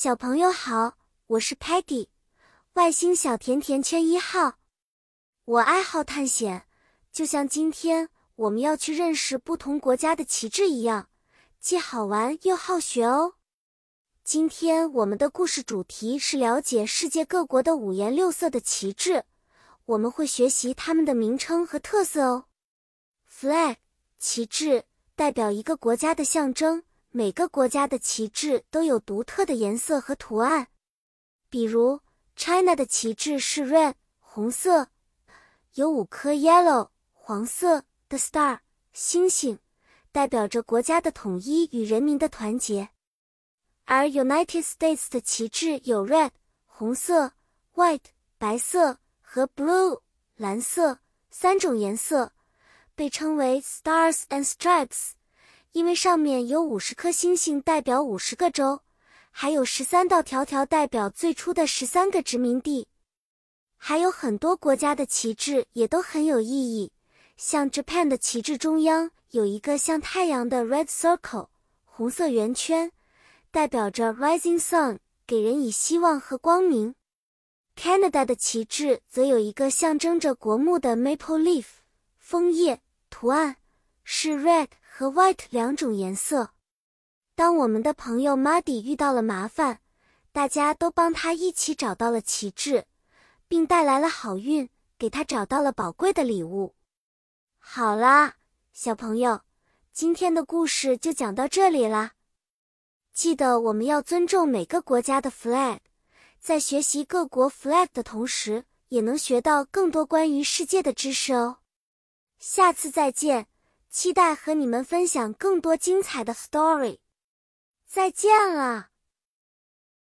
小朋友好，我是 Peggy，外星小甜甜圈一号。我爱好探险，就像今天我们要去认识不同国家的旗帜一样，既好玩又好学哦。今天我们的故事主题是了解世界各国的五颜六色的旗帜，我们会学习它们的名称和特色哦。Flag 旗帜代表一个国家的象征。每个国家的旗帜都有独特的颜色和图案，比如 China 的旗帜是 red 红色，有五颗 yellow 黄色的 star 星星，代表着国家的统一与人民的团结。而 United States 的旗帜有 red 红色、white 白色和 blue 蓝色三种颜色，被称为 Stars and Stripes。因为上面有五十颗星星，代表五十个州，还有十三道条条，代表最初的十三个殖民地。还有很多国家的旗帜也都很有意义，像 Japan 的旗帜中央有一个像太阳的 Red Circle 红色圆圈，代表着 Rising Sun，给人以希望和光明。Canada 的旗帜则有一个象征着国木的 Maple Leaf 枫叶图案，是 Red。和 white 两种颜色。当我们的朋友 Muddy 遇到了麻烦，大家都帮他一起找到了旗帜，并带来了好运，给他找到了宝贵的礼物。好啦，小朋友，今天的故事就讲到这里啦。记得我们要尊重每个国家的 flag，在学习各国 flag 的同时，也能学到更多关于世界的知识哦。下次再见。期待和你们分享更多精彩的 story，再见了。